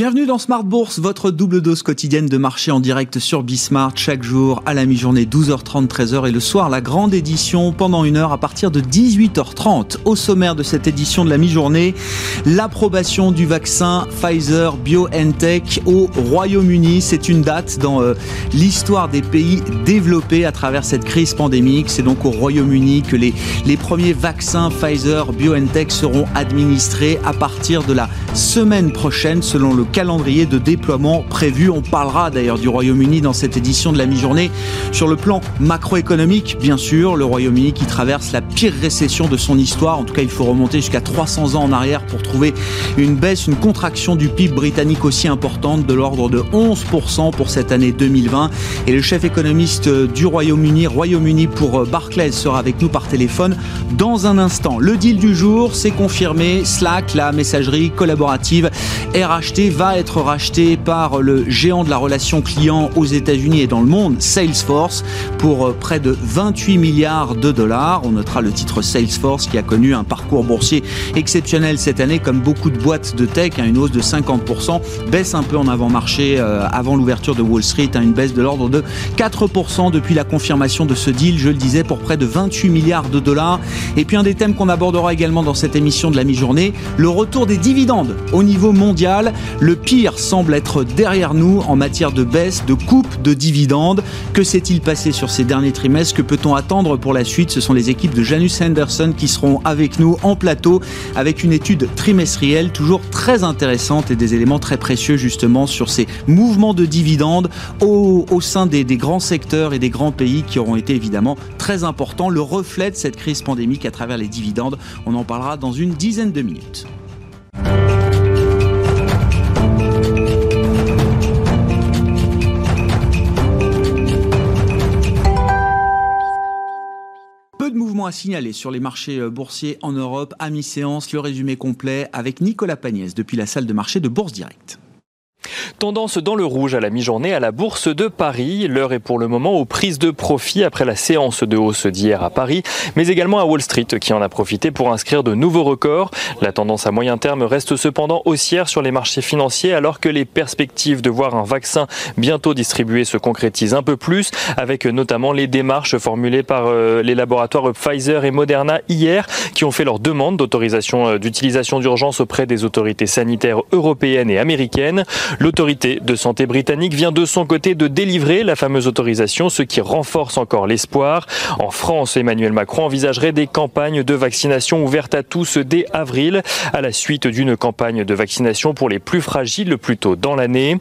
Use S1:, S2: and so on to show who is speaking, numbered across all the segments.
S1: Bienvenue dans Smart Bourse, votre double dose quotidienne de marché en direct sur Bismart chaque jour à la mi-journée 12h30 13h et le soir la grande édition pendant une heure à partir de 18h30. Au sommaire de cette édition de la mi-journée, l'approbation du vaccin Pfizer BioNTech au Royaume-Uni, c'est une date dans euh, l'histoire des pays développés à travers cette crise pandémique. C'est donc au Royaume-Uni que les les premiers vaccins Pfizer BioNTech seront administrés à partir de la semaine prochaine selon le calendrier de déploiement prévu. On parlera d'ailleurs du Royaume-Uni dans cette édition de la mi-journée. Sur le plan macroéconomique, bien sûr, le Royaume-Uni qui traverse la pire récession de son histoire. En tout cas, il faut remonter jusqu'à 300 ans en arrière pour trouver une baisse, une contraction du PIB britannique aussi importante de l'ordre de 11% pour cette année 2020. Et le chef économiste du Royaume-Uni, Royaume-Uni pour Barclays, sera avec nous par téléphone dans un instant. Le deal du jour, c'est confirmé. Slack, la messagerie collaborative, est racheté va être racheté par le géant de la relation client aux États-Unis et dans le monde, Salesforce, pour euh, près de 28 milliards de dollars. On notera le titre Salesforce qui a connu un parcours boursier exceptionnel cette année, comme beaucoup de boîtes de tech, hein, une hausse de 50%, baisse un peu en avant-marché euh, avant l'ouverture de Wall Street, hein, une baisse de l'ordre de 4% depuis la confirmation de ce deal, je le disais, pour près de 28 milliards de dollars. Et puis un des thèmes qu'on abordera également dans cette émission de la mi-journée, le retour des dividendes au niveau mondial. Le pire semble être derrière nous en matière de baisse, de coupe de dividendes. Que s'est-il passé sur ces derniers trimestres Que peut-on attendre pour la suite Ce sont les équipes de Janus Henderson qui seront avec nous en plateau avec une étude trimestrielle toujours très intéressante et des éléments très précieux justement sur ces mouvements de dividendes au, sein des grands secteurs et des grands pays qui auront été évidemment très importants. Le reflet de cette crise pandémique à travers les dividendes, on en parlera dans une dizaine de minutes. À signaler sur les marchés euh, boursiers en Europe. À mi-séance, le résumé complet avec Nicolas Pagnès depuis la salle de marché de Bourse Direct.
S2: Tendance dans le rouge à la mi-journée à la Bourse de Paris. L'heure est pour le moment aux prises de profit après la séance de hausse d'hier à Paris, mais également à Wall Street qui en a profité pour inscrire de nouveaux records. La tendance à moyen terme reste cependant haussière sur les marchés financiers alors que les perspectives de voir un vaccin bientôt distribué se concrétisent un peu plus avec notamment les démarches formulées par euh, les laboratoires Pfizer et Moderna hier qui ont fait leur demande d'autorisation euh, d'utilisation d'urgence auprès des autorités sanitaires européennes et américaines. L'autorité de santé britannique vient de son côté de délivrer la fameuse autorisation, ce qui renforce encore l'espoir. En France, Emmanuel Macron envisagerait des campagnes de vaccination ouvertes à tous dès avril, à la suite d'une campagne de vaccination pour les plus fragiles plus tôt dans l'année.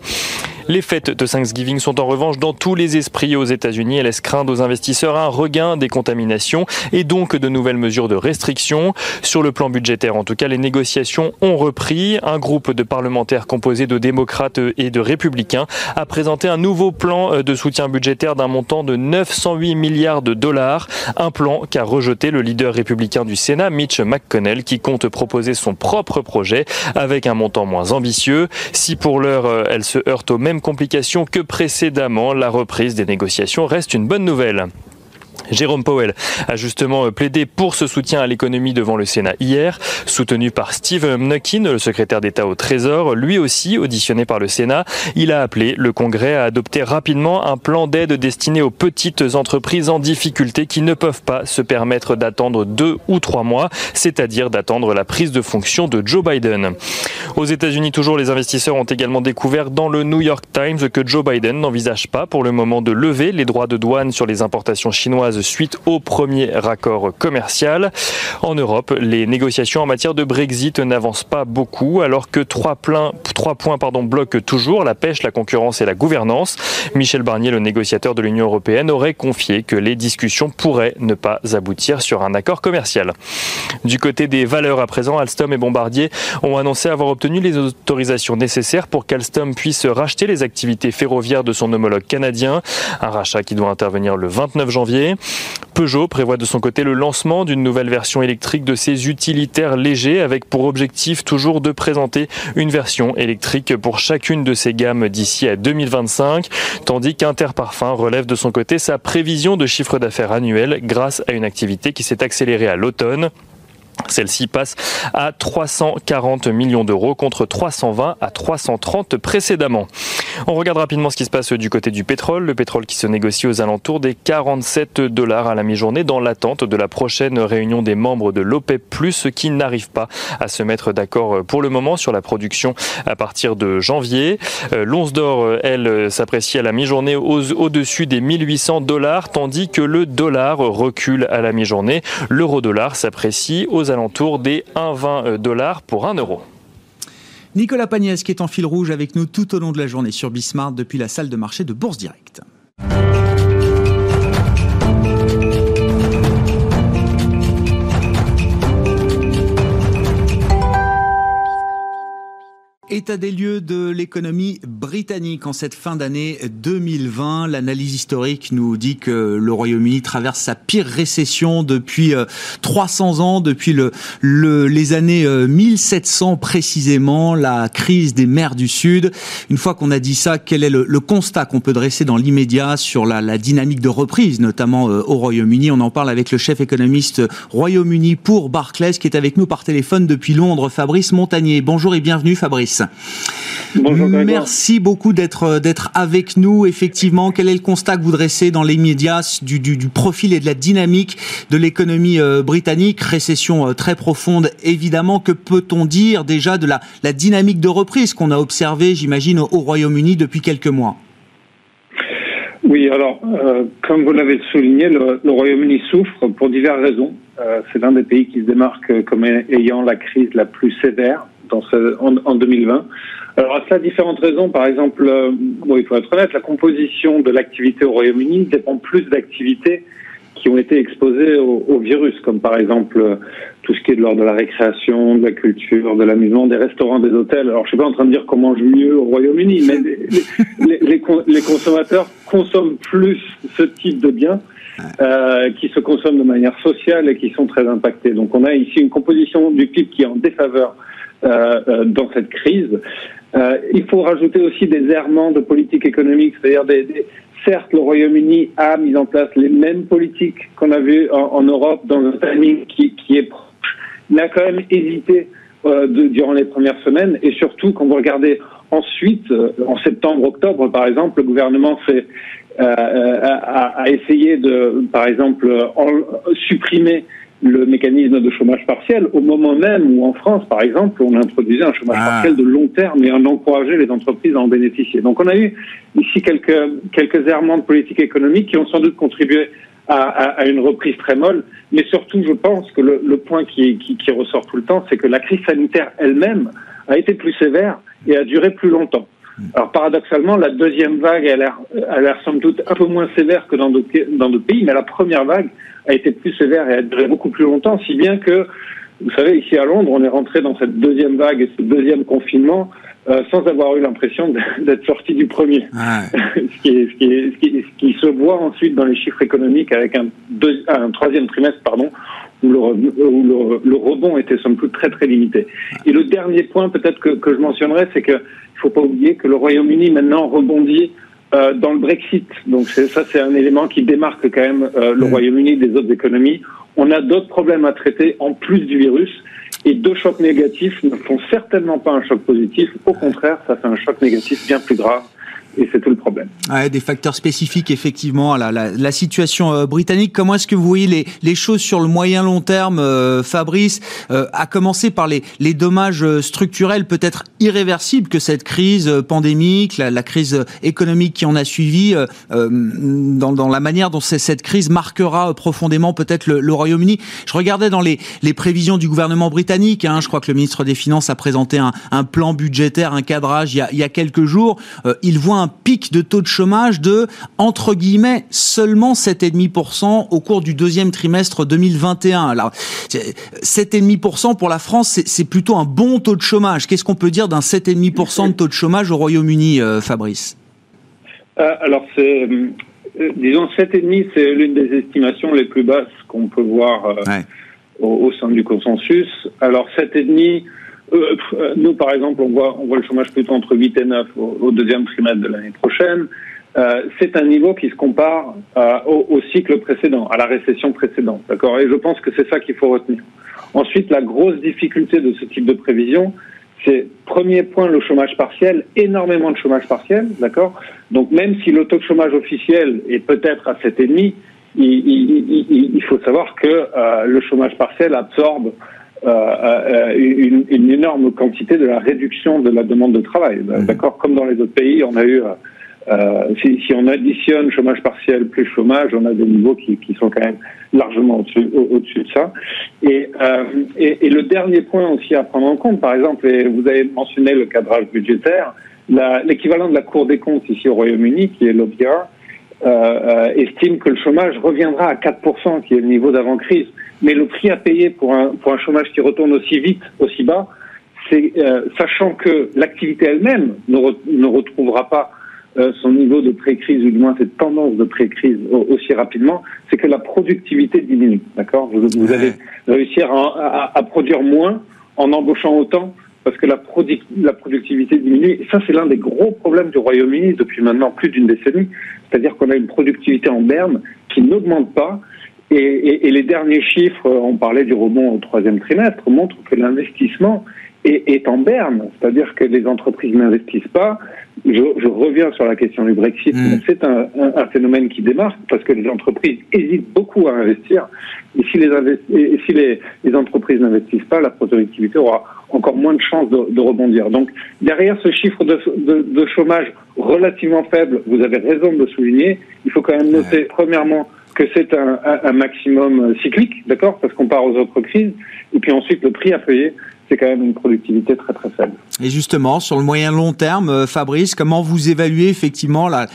S2: Les fêtes de Thanksgiving sont en revanche dans tous les esprits aux États-Unis et laissent craindre aux investisseurs un regain des contaminations et donc de nouvelles mesures de restriction. Sur le plan budgétaire, en tout cas, les négociations ont repris. Un groupe de parlementaires composé de démocrates et de républicains a présenté un nouveau plan de soutien budgétaire d'un montant de 908 milliards de dollars. Un plan qu'a rejeté le leader républicain du Sénat, Mitch McConnell, qui compte proposer son propre projet avec un montant moins ambitieux. Si pour l'heure, elle se heurte au même complications que précédemment, la reprise des négociations reste une bonne nouvelle. Jérôme Powell a justement plaidé pour ce soutien à l'économie devant le Sénat hier, soutenu par Steve Mnuchin, le secrétaire d'État au Trésor, lui aussi auditionné par le Sénat. Il a appelé le Congrès à adopter rapidement un plan d'aide destiné aux petites entreprises en difficulté qui ne peuvent pas se permettre d'attendre deux ou trois mois, c'est-à-dire d'attendre la prise de fonction de Joe Biden. Aux États-Unis, toujours, les investisseurs ont également découvert dans le New York Times que Joe Biden n'envisage pas pour le moment de lever les droits de douane sur les importations chinoises suite au premier raccord commercial. En Europe, les négociations en matière de Brexit n'avancent pas beaucoup alors que trois, points bloquent toujours la pêche, la concurrence et la gouvernance. Michel Barnier, le négociateur de l'Union européenne, aurait confié que les discussions pourraient ne pas aboutir sur un accord commercial. Du côté des valeurs à présent, Alstom et Bombardier ont annoncé avoir obtenu les autorisations nécessaires pour qu'Alstom puisse racheter les activités ferroviaires de son homologue canadien, un rachat qui doit intervenir le 29 janvier. Peugeot prévoit de son côté le lancement d'une nouvelle version électrique de ses utilitaires légers avec pour objectif toujours de présenter une version électrique pour chacune de ses gammes d'ici à 2025, tandis qu'Interparfum relève de son côté sa prévision de chiffre d'affaires annuel grâce à une activité qui s'est accélérée à l'automne. Celle-ci passe à 340 millions d'euros contre 320 à 330 précédemment. On regarde rapidement ce qui se passe du côté du pétrole. Le pétrole qui se négocie aux alentours des 47 dollars à la mi-journée dans l'attente de la prochaine réunion des membres de l'OPEP+, qui n'arrivent pas à se mettre d'accord pour le moment sur la production à partir de janvier. Euh, l'once d'or, elle, s'apprécie à la mi-journée au-dessus des 1800 dollars, tandis que le dollar recule à la mi-journée. L'euro-dollar s'apprécie aux alentours des 1,20 dollars pour 1 euro.
S1: Nicolas Pagnès qui est en fil rouge avec nous tout au long de la journée sur Bismarck depuis la salle de marché de Bourse Directe. État des lieux de l'économie britannique en cette fin d'année 2020. L'analyse historique nous dit que le Royaume-Uni traverse sa pire récession depuis 300 euh, ans, depuis le, les années 1700 euh, précisément, la crise des mers du Sud. Une fois qu'on a dit ça, quel est le, constat qu'on peut dresser dans l'immédiat sur la, la, dynamique de reprise, notamment euh, au Royaume-Uni? On en parle avec le chef économiste Royaume-Uni pour Barclays, qui est avec nous par téléphone depuis Londres, Fabrice Montagnier. Bonjour et bienvenue Fabrice.
S3: Bonjour
S1: Merci beaucoup d'être euh, d'être avec nous. Effectivement, quel est le constat que vous dressez dans les médias du, du, du profil et de la dynamique de l'économie euh, britannique? Récession euh, très profonde, évidemment. Que peut-on dire déjà de la, la dynamique de reprise qu'on a observée, j'imagine, au Royaume-Uni depuis quelques mois?
S3: Oui, alors, comme vous l'avez souligné, le, Royaume-Uni souffre pour diverses raisons. c'est l'un des pays qui se démarque comme ayant la crise la plus sévère dans ce, en, en, 2020. Alors à cela, différentes raisons. Par exemple, euh, bon, il faut être honnête, la composition de l'activité au Royaume-Uni dépend plus d'activités qui ont été exposées au, virus, comme par exemple euh, tout ce qui est de l'ordre de la récréation, de la culture, de l'amusement, des restaurants, des hôtels. Alors je suis pas en train de dire comment je mieux au Royaume-Uni, mais les, consommateurs consomment plus ce type de biens. Euh, qui se consomment de manière sociale et qui sont très impactés. Donc on a ici une composition du PIB qui est en défaveur dans cette crise. Euh, il faut rajouter aussi des errements de politique économique, c'est-à-dire des, des, certes le Royaume-Uni a mis en place les mêmes politiques qu'on a vues en, Europe dans un timing qui, qui est proche, mais a quand même hésité euh, durant les premières semaines et surtout quand vous regardez ensuite, euh, en septembre-octobre par exemple, le gouvernement fait euh, a, a, essayé de, par exemple, en, supprimer le mécanisme de chômage partiel au moment même où en France, par exemple, on introduisait un chômage ah. partiel de long terme et on encourageait les entreprises à en bénéficier. Donc on a eu ici quelques, quelques errements de politique économique qui ont sans doute contribué à, à, à une reprise très molle, mais surtout je pense que le, le point qui, qui, qui ressort tout le temps, c'est que la crise sanitaire elle-même a été plus sévère et a duré plus longtemps. Alors paradoxalement, la deuxième vague a l'air, a l'air somme toute un peu moins sévère que dans d'autres pays, mais la première vague a été plus sévère et a duré beaucoup plus longtemps, si bien que, vous savez, ici à Londres, on est rentré dans cette deuxième vague et ce deuxième confinement euh, sans avoir eu l'impression d'être sorti du premier. Ah ce, qui est, ce, qui est, ce, qui ce, qui se voit ensuite dans les chiffres économiques avec un, deux, un troisième trimestre, pardon, où, le, où le, le, rebond était somme toute très très limité. Et le dernier point peut-être que, que je mentionnerai, c'est que il faut pas oublier que le Royaume-Uni maintenant rebondit euh, dans le Brexit. Donc ça, c'est un élément qui démarque quand même euh, le mmh. Royaume-Uni des autres économies. On a d'autres problèmes à traiter en plus du virus. Et deux chocs négatifs ne font certainement pas un choc positif. Au contraire, ça fait un choc négatif bien plus grave et c'est tout le problème.
S1: Ouais, des facteurs spécifiques effectivement à la, la, la situation euh, britannique. Comment est-ce que vous voyez les, les, choses sur le moyen long terme, euh, Fabrice, euh, à commencer par les, les dommages euh, structurels peut-être irréversibles que cette crise euh, pandémique, la, la, crise économique qui en a suivi, dans, dans, la manière dont cette crise marquera profondément peut-être le, le Royaume-Uni. Je regardais dans les, les, prévisions du gouvernement britannique. Hein, je crois que le ministre des Finances a présenté un, un plan budgétaire, un cadrage il y a, il y a quelques jours. il voit un pic de taux de chômage de, entre guillemets, seulement 7,5% au cours du deuxième trimestre 2021. Alors, 7,5% pour la France, c'est plutôt un bon taux de chômage. Qu'est-ce qu'on peut dire d'un 7,5% de taux de chômage au Royaume-Uni, euh, Fabrice?
S3: Euh, Alors, c'est, euh, disons, 7,5, c'est l'une des estimations les plus basses qu'on peut voir ouais. au, au, sein du consensus. Alors, 7,5, euh, nous, par exemple, on voit, on voit le chômage plutôt entre 8 et 9 au, deuxième trimestre de l'année prochaine. euh, c'est un niveau qui se compare euh, au, cycle précédent, à la récession précédente. D'accord? Et je pense que c'est ça qu'il faut retenir. Ensuite, la grosse difficulté de ce type de prévision, c'est premier point le chômage partiel, énormément de chômage partiel, d'accord? Donc même si le taux de chômage officiel est peut-être à 7,5, il, il, il, faut savoir que le chômage partiel absorbe euh, euh, une, une, énorme quantité de la réduction de la demande de travail. Mmh. D'accord Comme dans les autres pays, on a eu euh, euh, si, si, on additionne chômage partiel plus chômage, on a des niveaux qui, qui sont quand même largement au-dessus au, de ça. Et, euh, et, et, le dernier point aussi à prendre en compte, par exemple, et vous avez mentionné le cadrage budgétaire, l'équivalent de la Cour des comptes ici au Royaume-Uni, qui est euh, euh, estime que le chômage reviendra à 4%, qui est le niveau d'avant-crise. Mais le prix à payer pour un, pour un chômage qui retourne aussi vite, aussi bas, c'est euh, sachant que l'activité elle-même ne, re, ne retrouvera pas euh, son niveau de pré-crise, ou du moins cette tendance de pré-crise aussi rapidement, c'est que la productivité diminue. D'accord? Vous, vous, allez réussir à, à, à, produire moins en embauchant autant parce que la, la productivité diminue. Et ça, c'est l'un des gros problèmes du Royaume-Uni depuis maintenant plus d'une décennie. C'est-à-dire qu'on a une productivité en berne qui n'augmente pas. Et, et, et, les derniers chiffres, on parlait du rebond au troisième trimestre, montrent que l'investissement est, est, en berne. C'est-à-dire que les entreprises n'investissent pas, je, je, reviens sur la question du Brexit. Mmh. C'est un, un, un, phénomène qui démarre parce que les entreprises hésitent beaucoup à investir. Et si les, et si les, les entreprises n'investissent pas, la productivité aura encore moins de chances de, de rebondir. Donc, derrière ce chiffre de, de, de, chômage relativement faible, vous avez raison de le souligner, il faut quand même noter, premièrement, que c'est un, maximum cyclique, d'accord, parce qu'on part aux autres crises, et puis ensuite le prix à payer, c'est quand même une productivité très très faible.
S1: Et justement, sur le moyen long terme, euh, Fabrice, comment vous évaluez effectivement la,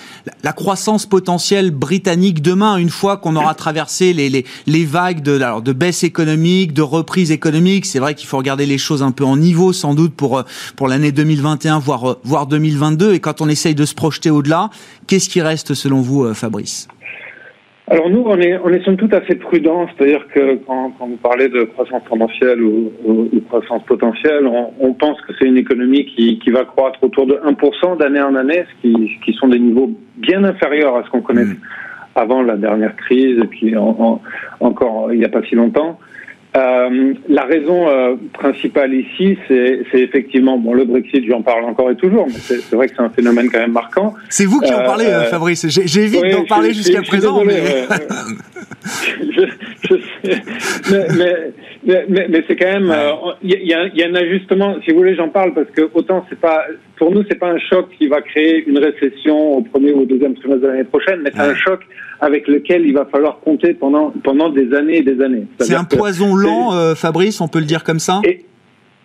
S1: croissance potentielle britannique demain, une fois qu'on aura traversé les, vagues de, alors, de baisse économique, de reprise économique? C'est vrai qu'il faut regarder les choses un peu en niveau, sans doute, pour, euh, pour l'année 2021, voire, euh, voire 2022. Et quand on essaye de se projeter au-delà, qu'est-ce qui reste selon vous, Fabrice?
S3: Alors nous, on est, on est somme toute assez prudent, c'est-à-dire que quand, quand, vous parlez de croissance tendancielle ou, ou, ou croissance potentielle, on, on pense que c'est une économie qui, qui, va croître autour de 1% d'année en année, ce qui, qui, sont des niveaux bien inférieurs à ce qu'on connaît mmh. avant la dernière crise, et puis en, en, encore il n'y a pas si longtemps. Euh, la raison euh, principale ici, c'est effectivement bon le Brexit, j'en parle encore et toujours, mais c'est vrai que c'est un phénomène quand même marquant.
S1: C'est vous qui en parlez, euh, Fabrice. J'évite oui, d'en parler jusqu'à présent.
S3: Désolé, mais... je, je sais, mais, mais, mais, mais c'est quand même, il y, a, y, a un ajustement. Si vous voulez, j'en parle parce que autant c'est pas, pour nous, c'est pas un choc qui va créer une récession au premier ou au deuxième trimestre de l'année prochaine, mais c'est un choc avec lequel il va falloir compter pendant pendant des années et des années.
S1: C'est un poison lent, euh, Fabrice, on peut le dire comme ça?
S3: Et,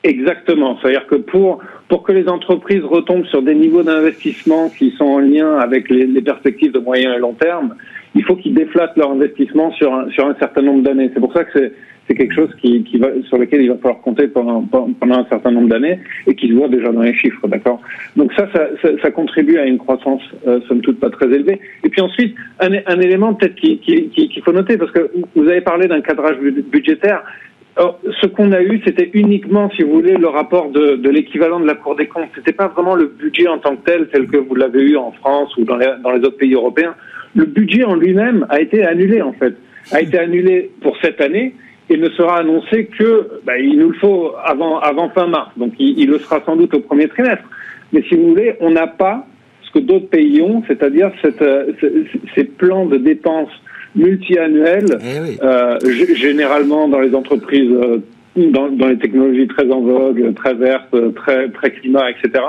S3: exactement. C'est-à-dire que pour pour que les entreprises retombent sur des niveaux d'investissement qui sont en lien avec les, les, perspectives de moyen et long terme, il faut qu'ils déflatent leur investissement sur un, sur un certain nombre d'années. C'est pour ça que c'est c'est quelque chose qui, va, sur lequel il va falloir compter pendant, un certain nombre d'années et qui se voit déjà dans les chiffres, d'accord? Donc ça ça, contribue à une croissance euh, somme toute pas très élevée. Et puis ensuite, un, élément peut-être qu'il qui, faut noter, parce que vous avez parlé d'un cadrage budgétaire, ce qu'on a eu, c'était uniquement, si vous voulez, le rapport de, de l'équivalent de la Cour des comptes. C'était pas vraiment le budget en tant que tel, tel que vous l'avez eu en France ou dans les, dans les autres pays européens. Le budget en lui-même a été annulé, en fait. A été annulé pour cette année et ne sera annoncé que bah, il nous le faut avant, avant fin mars. Donc il, il, le sera sans doute au premier trimestre. Mais si vous voulez, on n'a pas ce que d'autres pays ont, c'est-à-dire euh, ces plans de dépenses multi-annuels, eh oui. euh, généralement dans les entreprises, euh, dans, dans, les technologies très en vogue, très vertes, très, très climat, etc.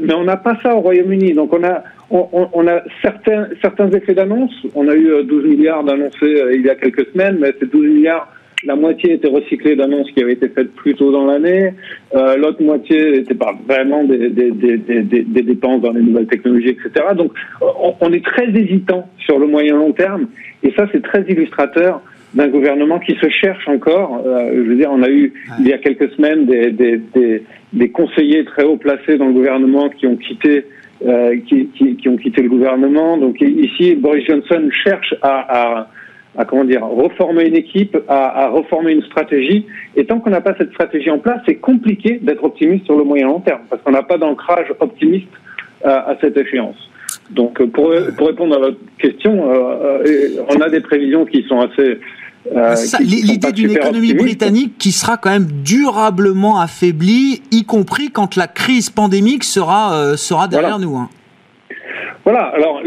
S3: Mais on n'a pas ça au Royaume-Uni. Donc on a, on, on, a certains, certains effets d'annonce. On a eu 12 milliards d'annoncés il y a quelques semaines, mais ces 12 milliards la moitié était recyclée d'annonces qui avaient été faites plus tôt dans l'année. Euh, L'autre moitié était pas vraiment des, des, des, des, dépenses dans les nouvelles technologies, etc. Donc, on, on est très hésitant sur le moyen long terme, et ça, c'est très illustrateur d'un gouvernement qui se cherche encore. Euh, je veux dire, on a eu il y a quelques semaines des, des, des, des, conseillers très haut placés dans le gouvernement qui ont quitté euh, qui, qui, qui, ont quitté le gouvernement. Donc ici, Boris Johnson cherche à, à, à comment dire reformer une équipe, à, à reformer une stratégie. Et tant qu'on n'a pas cette stratégie en place, c'est compliqué d'être optimiste sur le moyen long terme parce qu'on n'a pas d'ancrage optimiste à, à cette échéance. Donc pour, pour répondre à votre question, on a des prévisions qui sont assez
S1: euh, l'idée d'une économie britannique qui sera quand même durablement affaiblie, y compris quand la crise pandémique sera, euh, sera derrière nous. Hein.
S3: Voilà, alors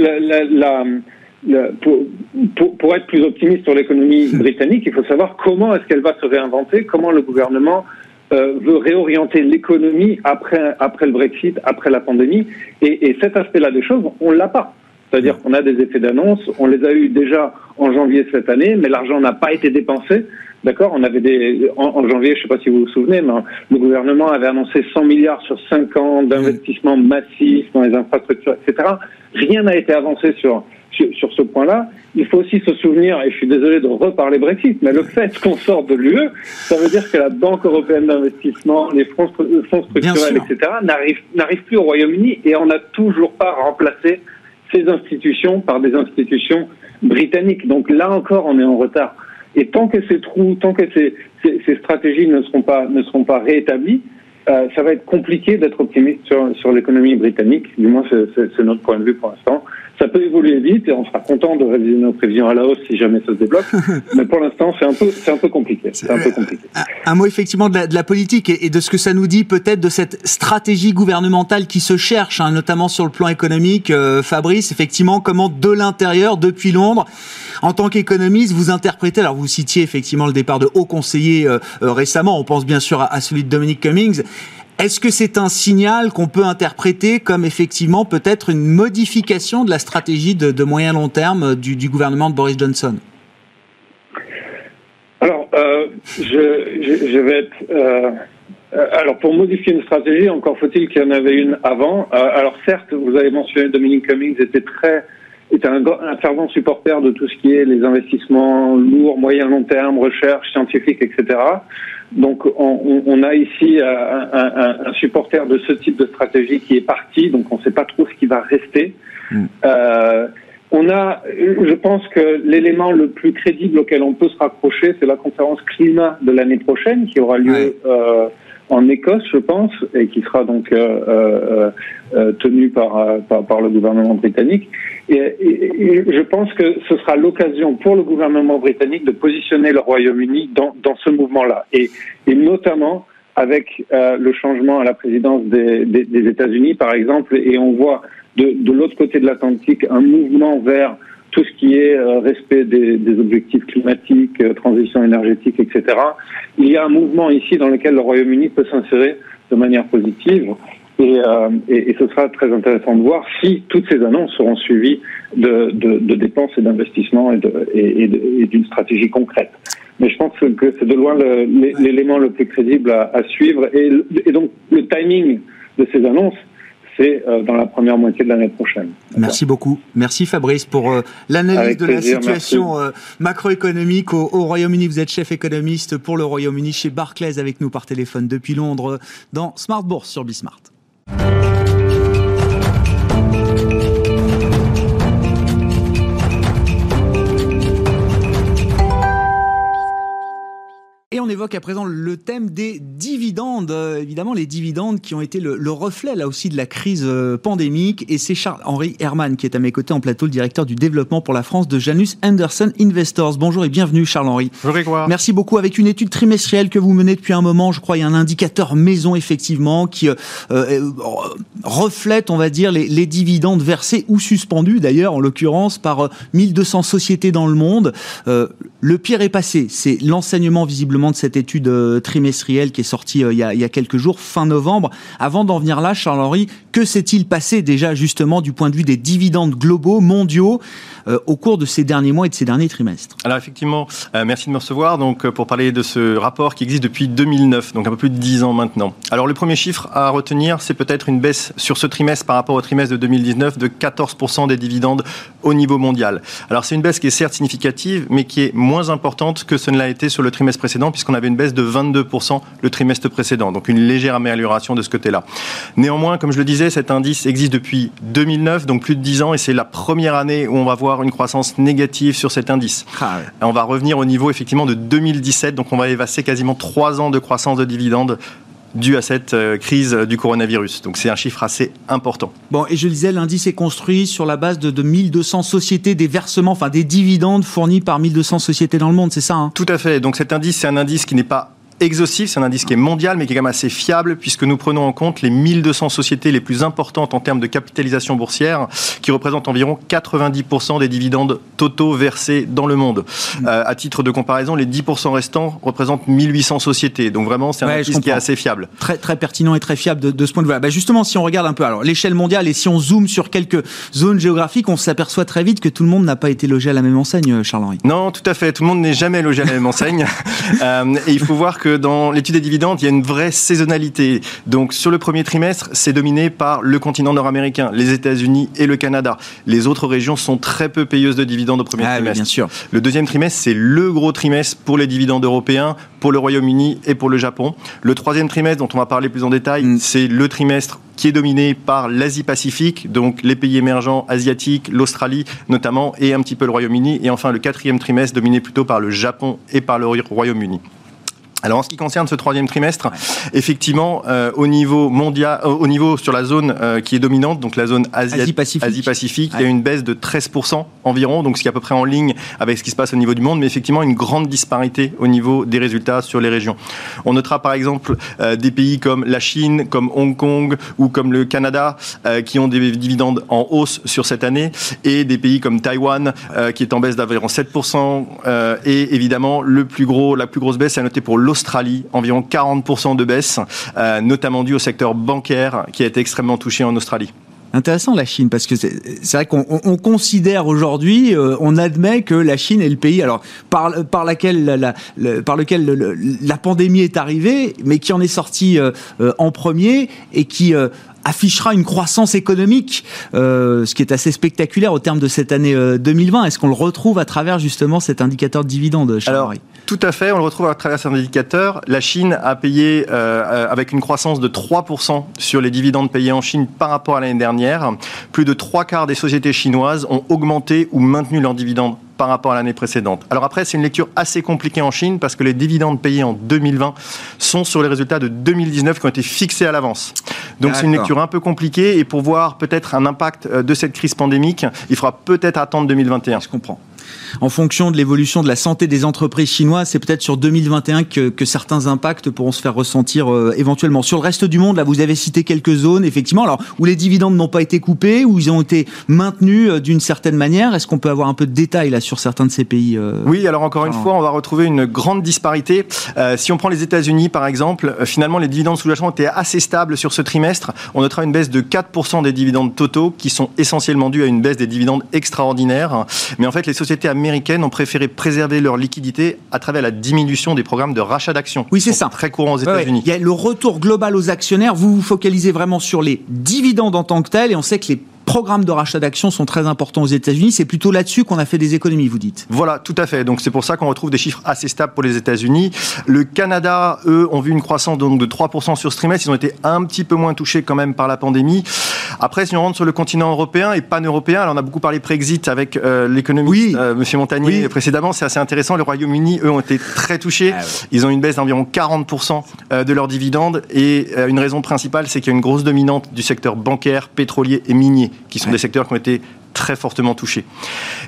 S3: pour, pour, être plus optimiste sur l'économie britannique, il faut savoir comment est-ce qu'elle va se réinventer, comment le gouvernement euh, veut réorienter l'économie après, après le Brexit, après la pandémie. Et, et cet aspect-là des choses, on ne l'a pas. C'est-à-dire qu'on a des effets d'annonce, on les a eu déjà en janvier cette année, mais l'argent n'a pas été dépensé. D'accord? On avait des en, janvier, je ne sais pas si vous vous souvenez, mais le gouvernement avait annoncé 100 milliards sur 5 ans d'investissements massifs dans les infrastructures, etc. Rien n'a été avancé sur sur, ce point-là. Il faut aussi se souvenir, et je suis désolé de reparler Brexit, mais le fait qu'on sorte de l'UE, ça veut dire que la Banque européenne d'investissement, les fonds, fonds structurels, etc., n'arrivent plus au Royaume-Uni et on n'a toujours pas remplacé ces institutions par des institutions britanniques. Donc là encore, on est en retard. Et tant que ces trous, tant que ces, ces, stratégies ne seront pas, ne seront pas réétablies, euh, ça va être compliqué d'être optimiste sur, sur l'économie britannique. Du moins, c'est notre point de vue pour l'instant. Ça peut évoluer vite et on sera content de réviser nos prévisions à la hausse si jamais ça se débloque. Mais pour l'instant, c'est un peu, c'est un peu compliqué. Un peu compliqué.
S1: Un, mot effectivement de la, de la politique et, de ce que ça nous dit peut-être de cette stratégie gouvernementale qui se cherche, hein, notamment sur le plan économique. Euh, Fabrice, effectivement, comment de l'intérieur, depuis Londres, en tant qu'économiste, vous interprétez. Alors, vous citiez effectivement le départ de hauts conseillers euh, euh, récemment. On pense bien sûr à, à celui de Dominique Cummings. Est-ce que c'est un signal qu'on peut interpréter comme effectivement peut-être une modification de la stratégie de, moyen long terme du, gouvernement de Boris Johnson?
S3: Alors, euh, je, vais être. Euh, alors, pour modifier une stratégie, encore faut-il qu'il y en avait une avant. Euh, alors, certes, vous avez mentionné Dominique Cummings était très était un, un, fervent supporter de tout ce qui est les investissements lourds, moyen long terme, recherche scientifique, etc. Donc on, a ici un, supporter de ce type de stratégie qui est parti, donc on ne sait pas trop ce qui va rester. Hmm. Euh, on a, je pense que l'élément le plus crédible auquel on peut se rapprocher, c'est la conférence climat de l'année prochaine qui aura lieu euh, en Écosse, je pense, et qui sera donc euh, euh, euh tenue par, par, le gouvernement britannique. Et, je pense que ce sera l'occasion pour le gouvernement britannique de positionner le Royaume-Uni dans, dans ce mouvement-là, et, et notamment avec euh, le changement à la présidence des, des, des États-Unis, par exemple, et on voit de, de l'autre côté de l'Atlantique un mouvement vers tout ce qui est euh, respect des, objectifs climatiques, euh, transition énergétique, etc. Il y a un mouvement ici dans lequel le Royaume-Uni peut s'insérer de manière positive. Et, euh, ce sera très intéressant de voir si toutes ces annonces seront suivies de, dépenses et d'investissements et, d'une stratégie concrète. Mais je pense que c'est de loin l'élément le, plus crédible à suivre. Et, donc le timing de ces annonces, c'est euh, dans la première moitié de l'année prochaine.
S1: Merci beaucoup. Merci Fabrice pour euh, l'analyse de la situation euh, macroéconomique au, au Royaume-Uni. Vous êtes chef économiste pour le Royaume-Uni chez Barclays avec nous par téléphone depuis Londres dans Smart Bourse sur Bismart. Et on évoque à présent le thème des dividendes. Euh, évidemment, les dividendes qui ont été le, reflet là aussi de la crise euh, pandémique. Et c'est Charles-Henri Herman qui est à mes côtés en plateau, le directeur du développement pour la France de Janus Anderson Investors. Bonjour et bienvenue Charles-Henri.
S4: Bonjour
S1: Merci beaucoup. Avec une étude trimestrielle que vous menez depuis un moment, je crois il y a un indicateur maison effectivement qui euh, reflète, on va dire, les, les, dividendes versés ou suspendus d'ailleurs, en l'occurrence par 1200 sociétés dans le monde. le pire est passé. C'est l'enseignement visiblement de cette étude euh, trimestrielle qui est sortie euh, il y, a, quelques jours, fin novembre. Avant d'en venir là, Charles-Henri, que s'est-il passé déjà justement du point de vue des dividendes globaux, mondiaux euh, au cours de ces derniers mois et de ces derniers trimestres?
S4: Alors effectivement, merci de me recevoir donc pour parler de ce rapport qui existe depuis 2009, donc un peu plus de 10 ans maintenant. Alors le premier chiffre à retenir, c'est peut-être une baisse sur ce trimestre par rapport au trimestre de 2019 de 14% des dividendes au niveau mondial. Alors c'est une baisse qui est certes significative, mais qui est moins importante que ce ne l'a été sur le trimestre précédent, puisqu'on avait une baisse de 22% le trimestre précédent, donc une légère amélioration de ce côté-là. Néanmoins, comme je le disais, cet indice existe depuis 2009, donc plus de 10 ans, et c'est la première année où on va voir une croissance négative sur cet indice. Ah on va revenir au niveau effectivement de 2017, donc on va évasser quasiment trois ans de croissance de dividendes dû à cette euh, crise du coronavirus. Donc c'est un chiffre assez important.
S1: Bon, et je disais, l'indice est construit sur la base de, de 1200 sociétés, des versements, enfin des dividendes fournis par 1200 sociétés dans le monde, c'est ça hein?
S4: Tout à fait. Donc cet indice, c'est un indice qui n'est pas exhaustif, c'est un indice qui est mondial, mais qui est quand même assez fiable, puisque nous prenons en compte les 1200 sociétés les plus importantes en termes de capitalisation boursière, qui représentent environ 90% des dividendes totaux versés dans le monde. Mm. Euh, à titre de comparaison, les 10% restants représentent 1800 sociétés. Donc vraiment, c'est un indice qui est assez fiable.
S1: Très, très pertinent et très fiable de, de ce point de vue-là. Bah justement, si on regarde un peu alors l'échelle mondiale et si on zoome sur quelques zones géographiques, on s'aperçoit très vite que tout le monde n'a pas été logé à la même enseigne, Charles-Henri.
S4: Non, tout à fait. Tout le monde n'est jamais logé à la même enseigne. euh, et il faut voir que que dans l'étude des dividendes, il y a une vraie saisonnalité. Donc sur le premier trimestre, c'est dominé par le continent nord-américain, les États-Unis et le Canada. Les autres régions sont très peu payeuses de dividendes au premier ah, trimestre.
S1: Bien sûr.
S4: Le deuxième trimestre, c'est le gros trimestre pour les dividendes européens, pour le Royaume-Uni et pour le Japon. Le troisième trimestre, dont on va parler plus en détail, mm. c'est le trimestre qui est dominé par l'Asie-Pacifique, donc les pays émergents asiatiques, l'Australie notamment, et un petit peu le Royaume-Uni. Et enfin, le quatrième trimestre dominé plutôt par le Japon et par le Royaume-Uni. Alors en ce qui concerne ce troisième trimestre, effectivement, euh, au niveau mondial, euh, au niveau sur la zone euh, qui est dominante, donc la zone Asie-Pacifique, Asie il y a une baisse de 13% environ, donc ce qui est à peu près en ligne avec ce qui se passe au niveau du monde, mais effectivement une grande disparité au niveau des résultats sur les régions. On notera par exemple des pays comme la Chine, comme Hong Kong ou comme le Canada qui ont des dividendes en hausse sur cette année, et des pays comme Taïwan qui est en baisse d'environ 7%, et évidemment le plus gros, la plus grosse baisse est à noter pour l'Australie Australie, environ 40% de baisse, euh, notamment dû au secteur bancaire qui a été extrêmement touché en Australie.
S1: Intéressant la Chine parce que c'est vrai qu'on considère aujourd'hui, euh, on admet que la Chine est le pays alors par, par laquelle la, par lequel la pandémie est arrivée, mais qui en est sorti euh, en premier et qui affichera une croissance économique, euh, ce qui est assez spectaculaire au terme de cette année 2020. Euh, Est-ce qu'on le retrouve à travers justement cet indicateur de dividende,
S4: Alors, tout à fait, on le retrouve à travers cet indicateur. La Chine a payé euh, avec une croissance de 3% sur les dividendes payés en Chine par rapport à l'année dernière. Plus de trois quarts des sociétés chinoises ont augmenté ou maintenu leurs dividendes par rapport à l'année précédente. Alors après, c'est une lecture assez compliquée en Chine parce que les dividendes payés en 2020 sont sur les résultats de 2019 qui ont été fixés à l'avance. Donc c'est une lecture un peu compliquée et pour voir peut-être un impact euh, de cette crise pandémique, il faudra peut-être attendre 2021.
S1: Je comprends en fonction de l'évolution de la santé des entreprises chinoises, c'est peut-être sur 2021 que, que, certains impacts pourront se faire ressentir euh, éventuellement. Sur le reste du monde, là, vous avez cité quelques zones, effectivement, alors où les dividendes n'ont pas été coupés, où ils ont été maintenus euh, d'une certaine manière. Est-ce qu'on peut avoir un peu de détails là sur certains de ces pays
S4: euh, Oui, alors encore une fois, on va retrouver une grande disparité. si on prend les États-Unis, par exemple, finalement, les dividendes sous-jacents étaient assez stables sur ce trimestre. On notera une baisse de 4% des dividendes totaux, qui sont essentiellement dus à une baisse des dividendes extraordinaires. Mais en fait, les sociétés américaines américaines ont préféré préserver leur liquidité à travers la diminution des programmes de rachat d'actions.
S1: Oui, c'est ça.
S4: Très courant aux États-Unis.
S1: Il y a le retour global aux actionnaires. Vous vous focalisez vraiment sur les dividendes en tant que tels, et on sait que les programmes de rachat d'actions sont très importants aux États-Unis. C'est plutôt là-dessus qu'on a fait des économies, vous dites.
S4: Voilà, tout à fait. Donc c'est pour ça qu'on retrouve des chiffres assez stables pour les États-Unis. Le Canada, eux, ont vu une croissance donc de 3% sur ce trimestre. Ils ont été un petit peu moins touchés quand même par la pandémie. Après, si on rentre sur le continent européen et pan-européen, alors on a beaucoup parlé Brexit avec euh, l'économie, oui. euh, Monsieur Montagnier précédemment, c'est assez intéressant. Le Royaume-Uni, eux, ont été très touchés. Ah Ils ont une baisse d'environ 40% euh, de leurs dividendes. Et une raison principale, c'est qu'il y a une grosse dominante du secteur bancaire, pétrolier et minier, qui sont des secteurs qui ont été très fortement touchés.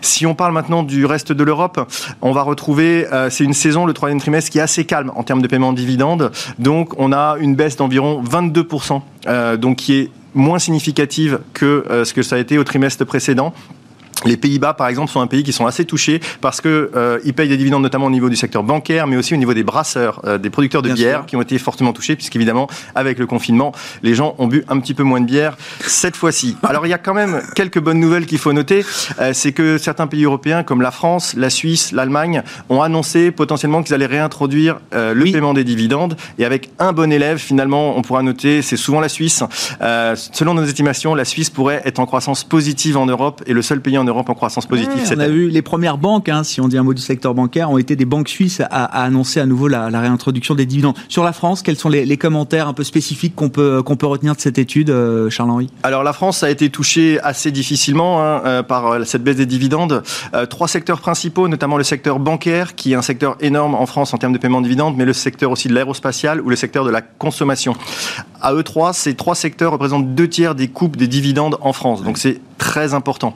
S4: Si on parle maintenant du reste de l'Europe, on va retrouver, euh, c'est une saison, le troisième trimestre, qui est assez calme en termes de paiement de dividendes. Donc, on a une baisse d'environ 22%, euh, donc qui est moins significative que euh, ce que ça a été au trimestre précédent. Les Pays-Bas, par exemple, sont un pays qui sont assez touchés parce que euh, ils payent des dividendes notamment au niveau du secteur bancaire, mais aussi au niveau des brasseurs, euh, des producteurs de bière, qui ont été fortement touchés, puisqu'évidemment, avec le confinement, les gens ont bu un petit peu moins de bière cette fois-ci. Alors, il y a quand même quelques bonnes nouvelles qu'il faut noter, euh, c'est que certains pays européens, comme la France, la Suisse, l'Allemagne, ont annoncé potentiellement qu'ils allaient réintroduire le paiement des dividendes. Et avec un bon élève, finalement, on pourra noter, c'est souvent la Suisse. selon nos estimations, la Suisse pourrait être en croissance positive en Europe et le seul pays en Europe Europe en croissance positive
S1: On a vu les premières banques, hein, si on dit un mot du secteur bancaire, ont été des banques suisses à, annoncer à nouveau la, réintroduction des dividendes. Sur la France, quels sont les, commentaires un peu spécifiques qu'on peut, qu'on peut retenir de cette étude, euh, Charles-Henri?
S4: Alors la France a été touchée assez difficilement hein, euh, par cette baisse des dividendes. trois secteurs principaux, notamment le secteur bancaire, qui est un secteur énorme en France en termes de paiement de dividendes, mais le secteur aussi de l'aérospatial ou le secteur de la consommation. À eux trois, ces trois secteurs représentent deux tiers des coupes des dividendes en France. Donc c'est très important.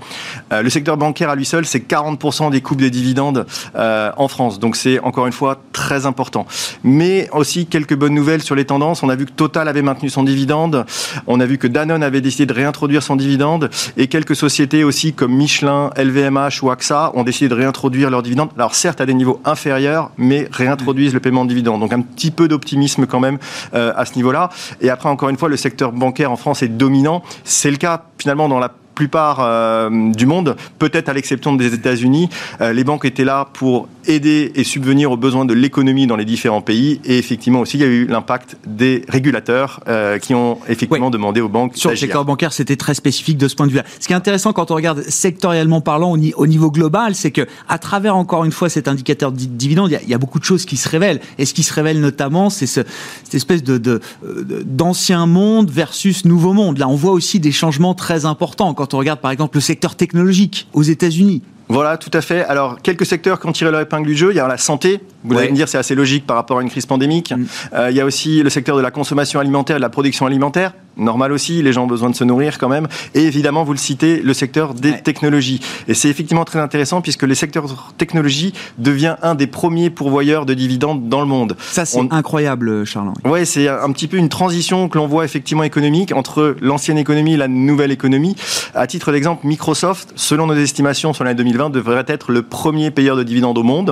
S4: Euh, le secteur bancaire à lui seul, c'est 40% des coupes des dividendes euh, en France. Donc c'est encore une fois très important. Mais aussi quelques bonnes nouvelles sur les tendances. On a vu que Total avait maintenu son dividende. On a vu que Danone avait décidé de réintroduire son dividende. Et quelques sociétés aussi comme Michelin, LVMH ou AXA ont décidé de réintroduire leur dividende. Alors certes à des niveaux inférieurs, mais réintroduisent le paiement de dividende. Donc un petit peu d'optimisme quand même euh, à ce niveau-là. Et après encore une fois, le secteur bancaire en France est dominant. C'est le cas finalement dans la plupart euh, du monde, peut-être à l'exception des États-Unis, euh, les banques étaient là pour aider et subvenir aux besoins de l'économie dans les différents pays. Et effectivement aussi, il y a eu l'impact des régulateurs euh, qui ont effectivement demandé aux banques.
S1: Sur le secteur bancaire, c'était très spécifique de ce point de vue-là. Ce qui est intéressant quand on regarde sectoriellement parlant au, niveau global, c'est que à travers encore une fois cet indicateur de dividende, il y, a, beaucoup de choses qui se révèlent. Et ce qui se révèle notamment, c'est ce, cette espèce de d'ancien monde versus nouveau monde. Là, on voit aussi des changements très importants quand on regarde par exemple le secteur technologique aux États-Unis.
S4: Voilà, tout à fait. Alors, quelques secteurs qui ont tiré leur épingle du jeu. Il y a la santé. Vous allez me dire, c'est assez logique par rapport à une crise pandémique. Mm. Euh, il y a aussi le secteur de la consommation alimentaire et de la production alimentaire normal aussi, les gens ont besoin de se nourrir quand même. Et évidemment, vous le citez, le secteur des technologies. Et c'est effectivement très intéressant puisque le secteur technologie devient un des premiers pourvoyeurs de dividendes dans le monde.
S1: Ça, c'est incroyable, Charles.
S4: Oui, c'est un petit peu une transition que l'on voit effectivement économique entre l'ancienne économie et la nouvelle économie. À titre d'exemple, Microsoft, selon nos estimations sur l'année 2020, devrait être le premier payeur de dividendes au monde.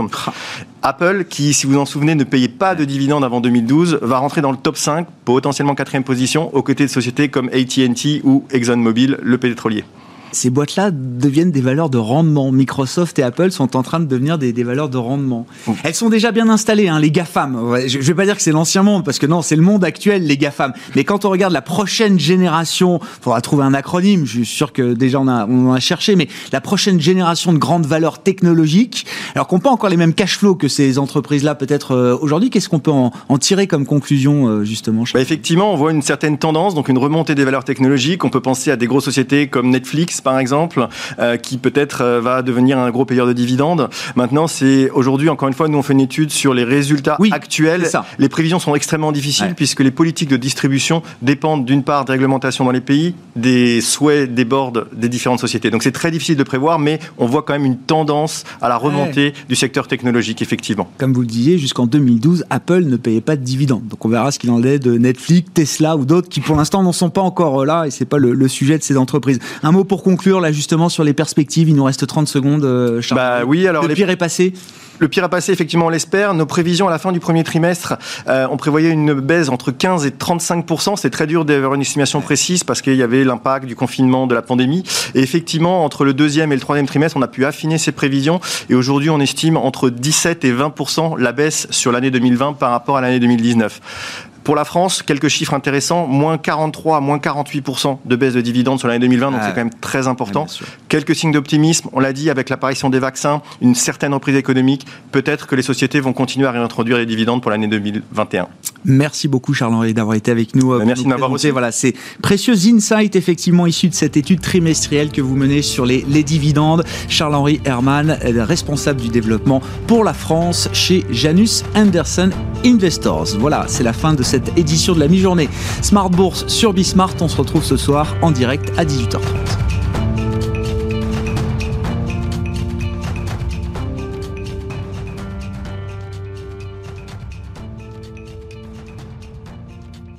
S4: Apple, qui, si vous en souvenez, ne payait pas de dividendes avant 2012, va rentrer dans le top 5, potentiellement quatrième position, aux côtés de sociétés comme AT&T ou ExxonMobil, le pétrolier
S1: ces boîtes-là deviennent des valeurs de rendement. Microsoft et Apple sont en train de devenir des, valeurs de rendement. Elles sont déjà bien installées, hein, les GAFAM. Je ne vais pas dire que c'est l'ancien monde, parce que non, c'est le monde actuel, les GAFAM. Mais quand on regarde la prochaine génération, il faudra trouver un acronyme, je suis sûr que déjà on, a, on en a cherché, mais la prochaine génération de grandes valeurs technologiques, alors qu'on pas encore les mêmes cash flows que ces entreprises-là peut-être euh, aujourd'hui, qu'est-ce qu'on peut en, tirer comme conclusion, euh, justement
S4: bah Effectivement, on voit une certaine tendance, donc une remontée des valeurs technologiques. On peut penser à des grosses sociétés comme Netflix, par exemple, euh, qui peut-être euh, va devenir un gros payeur de dividendes. Maintenant, c'est aujourd'hui, encore une fois, nous on fait une étude sur les résultats actuels. Les prévisions sont extrêmement difficiles puisque les politiques de distribution dépendent d'une part des réglementations dans les pays, des souhaits des boards des différentes sociétés. Donc c'est très difficile de prévoir, mais on voit quand même une tendance à la remontée du secteur technologique, effectivement.
S1: Comme vous le disiez, jusqu'en 2012, Apple ne payait pas de dividendes. Donc on verra ce qu'il en est de Netflix, Tesla ou d'autres qui pour l'instant n'en sont pas encore là et c'est pas le, le, sujet de ces entreprises. Un mot pour conclure là justement sur les perspectives Il nous reste 30 secondes, euh, Charles.
S4: Bah oui, alors
S1: le pire est passé.
S4: Le pire a passé, effectivement, on l'espère. Nos prévisions à la fin du premier trimestre, euh, on prévoyait une baisse entre 15 et 35 C'est très dur d'avoir une estimation précise parce qu'il y avait l'impact du confinement, de la pandémie. Et effectivement, entre le deuxième et le troisième trimestre, on a pu affiner ces prévisions. Et aujourd'hui, on estime entre 17 et 20% la baisse sur l'année 2020 par rapport à l'année 2019. Pour la France, quelques chiffres intéressants, moins 43 à moins 48% de baisse de dividendes sur l'année 2020, donc c'est quand même très important. quelques signes d'optimisme, on l'a dit, avec l'apparition des vaccins, une certaine reprise économique, peut-être que les sociétés vont continuer à réintroduire les dividendes pour l'année 2021.
S1: Merci beaucoup Charles-Henri d'avoir été avec nous.
S4: Euh, merci de m'avoir
S1: reçu. Voilà, c'est précieux insight effectivement issus de cette étude trimestrielle que vous menez sur les, les dividendes. Charles-Henri Herman, responsable du développement pour la France chez Janus Anderson Investors. Voilà, c'est la fin de cette édition de la mi-journée Smart Bourse sur Bismart. On se retrouve ce soir en direct à 18h30.